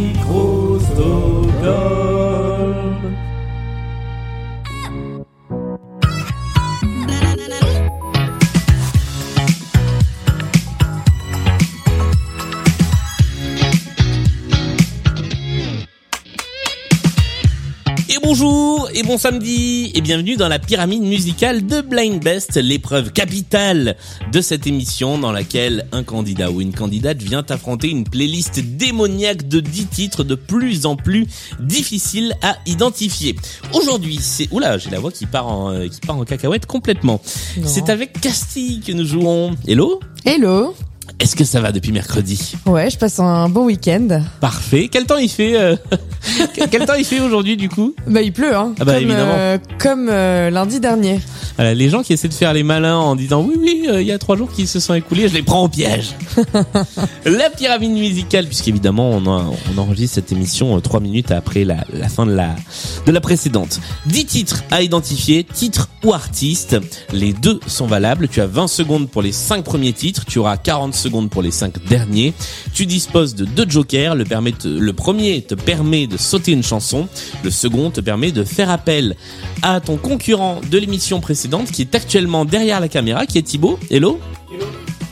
Microsoft. Bonjour et bon samedi et bienvenue dans la pyramide musicale de Blind Best, l'épreuve capitale de cette émission dans laquelle un candidat ou une candidate vient affronter une playlist démoniaque de 10 titres de plus en plus difficiles à identifier. Aujourd'hui, c'est oula, j'ai la voix qui part en euh, qui part en cacahuète complètement. C'est avec Castille que nous jouons. Hello? Hello. Est-ce que ça va depuis mercredi Ouais, je passe un bon week-end. Parfait. Quel temps il fait euh, Quel temps il fait aujourd'hui du coup? Bah il pleut, hein. Ah bah, comme, évidemment. euh, comme euh, lundi dernier. Voilà, les gens qui essaient de faire les malins en disant oui oui euh, il y a trois jours qui se sont écoulés je les prends au piège. La pyramide musicale puisqu'évidemment on, on enregistre cette émission euh, trois minutes après la, la fin de la de la précédente. 10 titres à identifier titre ou artiste les deux sont valables. Tu as 20 secondes pour les cinq premiers titres. Tu auras 40 secondes pour les cinq derniers. Tu disposes de deux jokers. Le, permet te- le premier te permet de sauter une chanson. Le second te permet de faire appel à ton concurrent de l'émission précédente qui est actuellement derrière la caméra, qui est Thibaut. Hello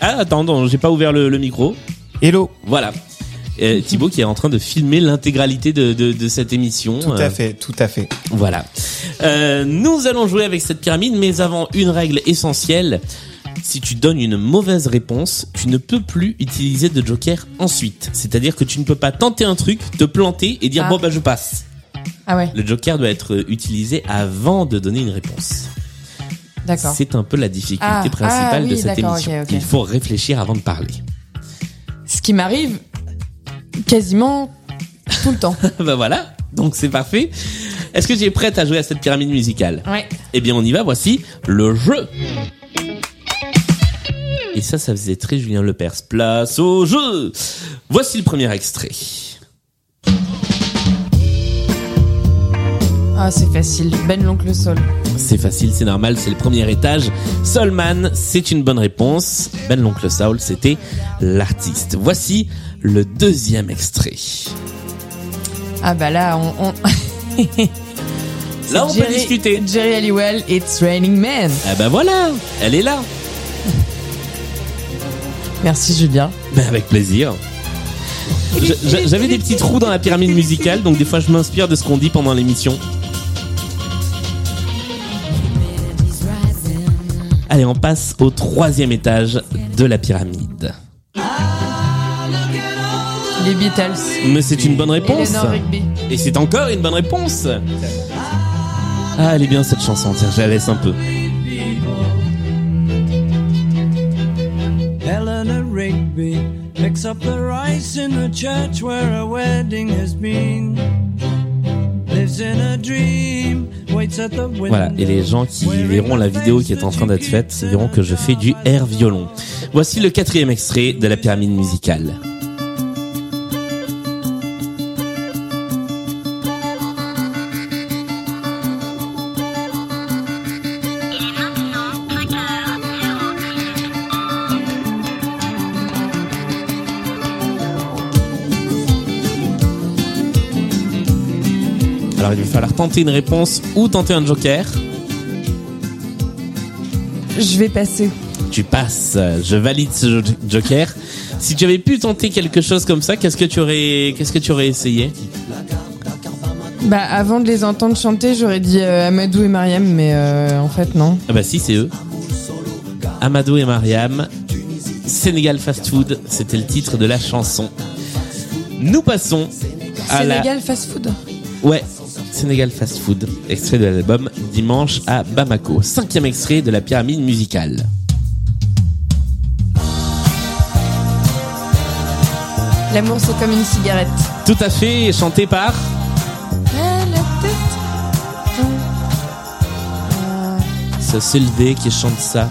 Ah attends, non, j'ai pas ouvert le, le micro. Hello. Voilà. Euh, Thibaut qui est en train de filmer l'intégralité de, de, de cette émission. Tout Euh, à fait, tout à fait. Voilà. Euh, nous allons jouer avec cette pyramide, mais avant une règle essentielle. Si tu donnes une mauvaise réponse, tu ne peux plus utiliser de joker ensuite. C'est-à-dire que tu ne peux pas tenter un truc, te planter et dire Ah. bon bah je passe. Ah ouais, Le joker doit être utilisé avant de donner une réponse. C'est un peu la difficulté Ah, principale ah oui, de cette émission. Il faut réfléchir avant de parler. Ce qui m'arrive quasiment tout le temps. bah voilà, donc c'est parfait. Est-ce que tu es prête à jouer à cette pyramide musicale? Ouais. Eh bien on y va, voici le jeu. Et ça, ça faisait très Julien Lepers. Place au jeu Voici le premier extrait. Ah, c'est facile. Ben l'oncle Sol. C'est facile, c'est normal, c'est le premier étage. Solman, c'est une bonne réponse. Ben l'oncle Saul, c'était l'artiste. Voici le deuxième extrait. Ah bah là, on... on... Là, on peut Jerry- discuter. Jerry Halliwell, It's Raining Men. Ah ben voilà, elle est là. Merci Julien. Ben avec plaisir. J'avais des petits trous dans la pyramide musicale, donc des fois je m'inspire de ce qu'on dit pendant l'émission. Allez, on passe au troisième étage de la pyramide. Les Beatles. Mais c'est une bonne réponse. Eleanor Rigby. Et c'est encore une bonne réponse. Ah, elle est bien cette chanson, tiens, je la laisse un peu. Eleanor Rigby picks up the rice in the church where a wedding has been. Lives in a dream, Voilà, et les gens qui verront la vidéo qui est en train d'être faite verront que je fais du air violon. Voici le quatrième extrait de la pyramide musicale. Alors il va falloir tenter une réponse ou tenter un joker. Je vais passer. Tu passes, je valide ce jo- joker. Si tu avais pu tenter quelque chose comme ça, qu'est-ce que tu aurais, qu'est-ce que tu aurais essayé? Bah avant de les entendre chanter, j'aurais dit euh, Amadou et Mariam, mais euh, en fait non. Ah bah si, c'est eux. Amadou et Mariam, Sénégal Fast Food, c'était le titre de la chanson. Nous passons à la... Sénégal Fast Food. Ouais, Sénégal Fast Food, extrait de l'album Dimanche à Bamako. Cinquième extrait de la pyramide musicale. L'amour c'est comme une cigarette. Tout à fait, chanté par... C'est Sylvé qui chante ça.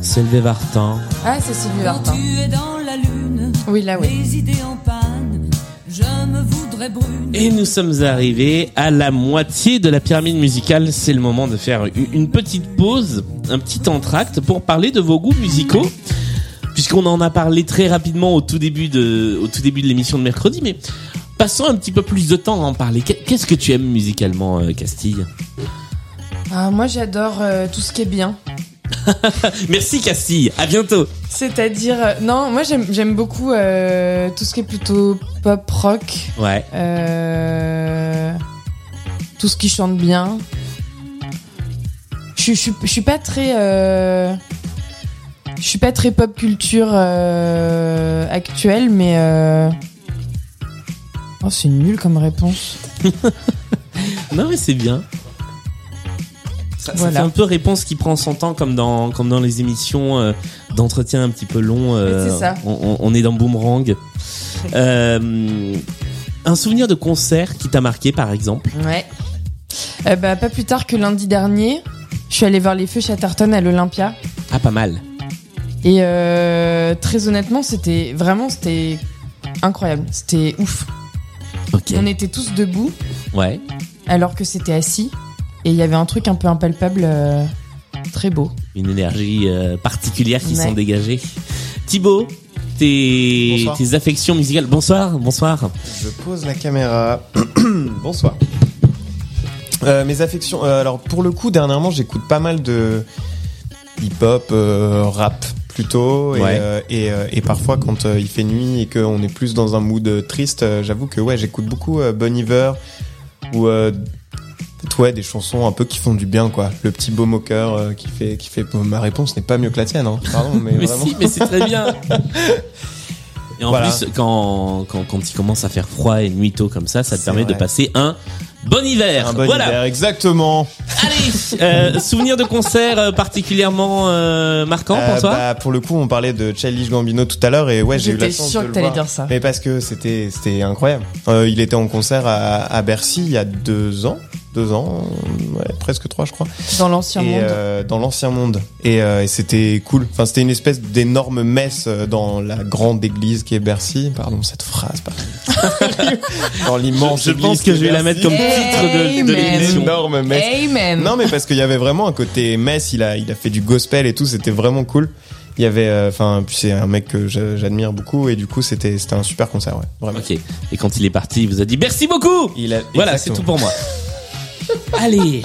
Sylvé Vartan. Ah, c'est Sylvie Quand Vartan. tu es dans la lune, Oui, là, oui. Je me voudrais brune. Et nous sommes arrivés à la moitié de la pyramide musicale. C'est le moment de faire une petite pause, un petit entracte pour parler de vos goûts musicaux. Puisqu'on en a parlé très rapidement au tout début de, au tout début de l'émission de mercredi, mais passons un petit peu plus de temps à en parler. Qu'est- Qu'est-ce que tu aimes musicalement, euh, Castille? Ah, moi, j'adore euh, tout ce qui est bien. Merci Castille, à bientôt. C'est-à-dire, euh, non, moi j'aime j'aime beaucoup euh, tout ce qui est plutôt pop rock, Ouais. euh, tout ce qui chante bien. Je, je, suis- je suis pas très, je suis pas très pop culture actuelle, mais euh, oh c'est nul comme réponse. Non mais c'est bien. Ça, ça Voilà. fait un peu réponse qui prend son temps comme dans comme dans les émissions euh, d'entretien un petit peu long. euh, ça. On, est dans Boomerang. Euh, un souvenir de concert qui t'a marqué par exemple? Ouais. Euh, bah, pas plus tard que lundi dernier, je suis allée voir les Feux Chatterton à l'Olympia. Ah pas mal. Et très honnêtement, c'était vraiment c'était incroyable. C'était ouf. On était tous debout Ouais. alors que c'était assis. Et il y avait un truc un peu impalpable, euh, très beau. Une énergie euh, particulière qui Ouais. s'en dégageait. Thibaut, tes, Bonsoir. tes affections musicales. Bonsoir, bonsoir. Je pose la caméra. Bonsoir. Euh, mes affections. euh, alors pour le coup, dernièrement, j'écoute pas mal de hip-hop, euh, rap plutôt, et, Ouais. euh, et, euh, et parfois quand euh, il fait nuit et qu'on est plus dans un mood euh, triste, euh, j'avoue que ouais, j'écoute beaucoup euh, Bon Iver ou euh, ouais des chansons un peu qui font du bien quoi. Le petit beau moqueur euh, qui fait qui fait. Ma réponse n'est pas mieux que la tienne, hein. Pardon, mais, Mais vraiment. si, mais c'est très bien. Et en Voilà. plus, quand, quand, quand il commence à faire froid et nuit tôt comme ça, ça te permet de passer un bon hiver. Un bon voilà. hiver, exactement. Allez, euh, souvenir de concert euh, particulièrement euh, marquant pour Euh, toi bah, Pour le coup, on parlait de Childish Gambino tout à l'heure et ouais, j'ai eu la J'étais chance sûre de que le t'allais voir. dire ça. Mais parce que c'était c'était incroyable. Euh, il était en concert à, à Bercy il y a deux ans, deux ans, ouais, presque trois je crois. Dans l'ancien monde. euh, dans l'ancien monde. Et, euh, et c'était cool. Enfin, c'était une espèce d'énorme messe euh, dans la grande église qui est Bercy. Pardon cette phrase. Pardon. dans l'immense. Je pense église que je vais la mettre comme titre de, de l'émission. énorme messe. Amen. Non, mais parce qu'il y avait vraiment un côté messe, il a, il a fait du gospel et tout, c'était vraiment cool. Il y avait, euh, enfin, puis c'est un mec que j'a- j'admire beaucoup et du coup, c'était, c'était un super concert, ouais, vraiment. Ok. Et quand il est parti, il vous a dit merci beaucoup. Il a, Voilà, c'est tout pour moi. Allez,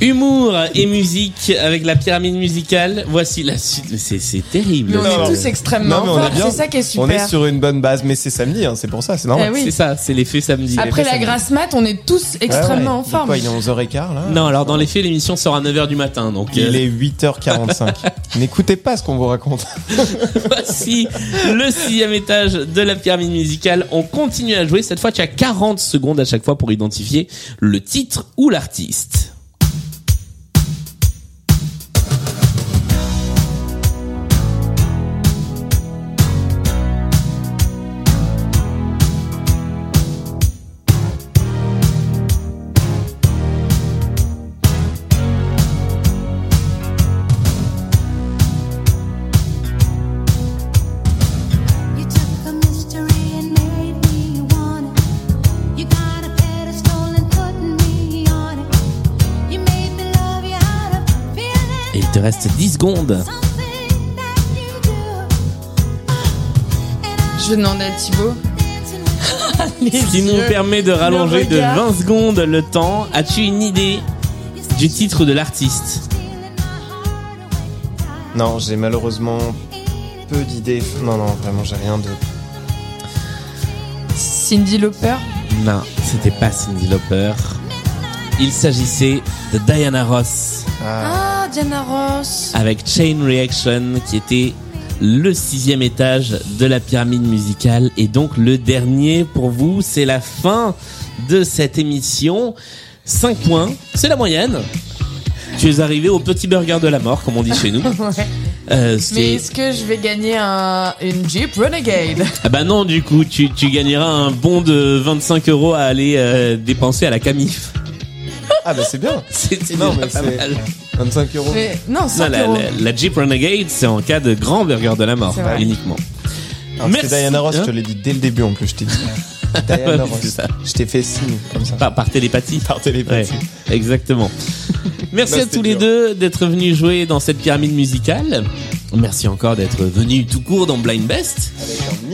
humour et musique avec la pyramide musicale. Voici la suite. C'est c'est terrible. Mais on Non, est tous extrêmement Non, forts, c'est ça qui est super. On est sur une bonne base, mais c'est samedi, hein, c'est pour ça, c'est normal. Eh oui. C'est ça, c'est l'effet samedi. Après la grasse mat, on est tous extrêmement en forme. quoi, il est 11h15 là Non, alors dans les faits, l'émission sort à 9h du matin. Donc Il euh, est 8h45. N'écoutez pas ce qu'on vous raconte. voici le sixième étage de la pyramide musicale. On continue à jouer. Cette fois, tu as 40 secondes à chaque fois pour identifier le titre ou l'artiste. Reste 10 secondes. Je vais demander à Thibaut. Ce qui nous permet de rallonger de regard. 20 secondes le temps. As-tu une idée du titre de l'artiste? Non, j'ai malheureusement peu d'idées. Non, non, vraiment, j'ai rien de. Cindy Lauper? Non, c'était pas Cindy Lauper. Il s'agissait de Diana Ross Ah, Ah, Diana Ross. avec Chain Reaction qui était le sixième étage de la pyramide musicale et donc le dernier pour vous. C'est la fin de cette émission. 5 points, c'est la moyenne. Tu es arrivé au petit burger de la mort, comme on dit chez nous. Ouais. Euh, ce qui Mais est- est-ce que je vais gagner un, une Jeep Renegade? Ah bah non, du coup, tu, tu gagneras un bon de 25 euros à aller euh, dépenser à la Camif. Ah bah c'est bien. C'est c'est Non, mais pas c'est- mal. 25 euros. Mais Non, Non, 5 la, euros. la- la Jeep Renegade, c'est en cas de grand burger de la mort, C'est vrai. uniquement. Alors, parce que Merci. Diana Ross, Hein je te l'ai dit dès le début en plus, je t'ai dit. Diana Ross. c'est ça. Je t'ai fait signe comme ça. Par, par télépathie. Par télépathie. Ouais, exactement. Merci Bah, à c'était tous les dur. deux d'être venus jouer dans cette pyramide musicale. Merci encore d'être venu tout court dans Blind Best.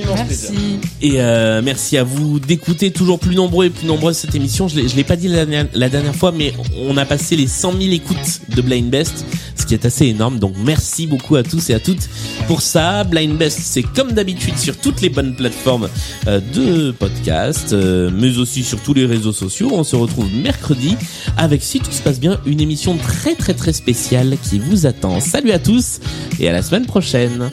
Plaisir. Merci. Et euh, merci à vous d'écouter toujours plus nombreux et plus nombreuses cette émission. Je l'ai, je l'ai pas dit la dernière, la dernière fois, mais on a passé les 100 000 écoutes de Blind Best, ce qui est assez énorme. Donc merci beaucoup à tous et à toutes pour ça. Blind Best, c'est comme d'habitude sur toutes les bonnes plateformes euh, de podcast, euh, mais aussi sur tous les réseaux sociaux. On se retrouve mercredi avec, si tout se passe bien, une émission très très très spéciale qui vous attend. Salut à tous et à la semaine prochaine.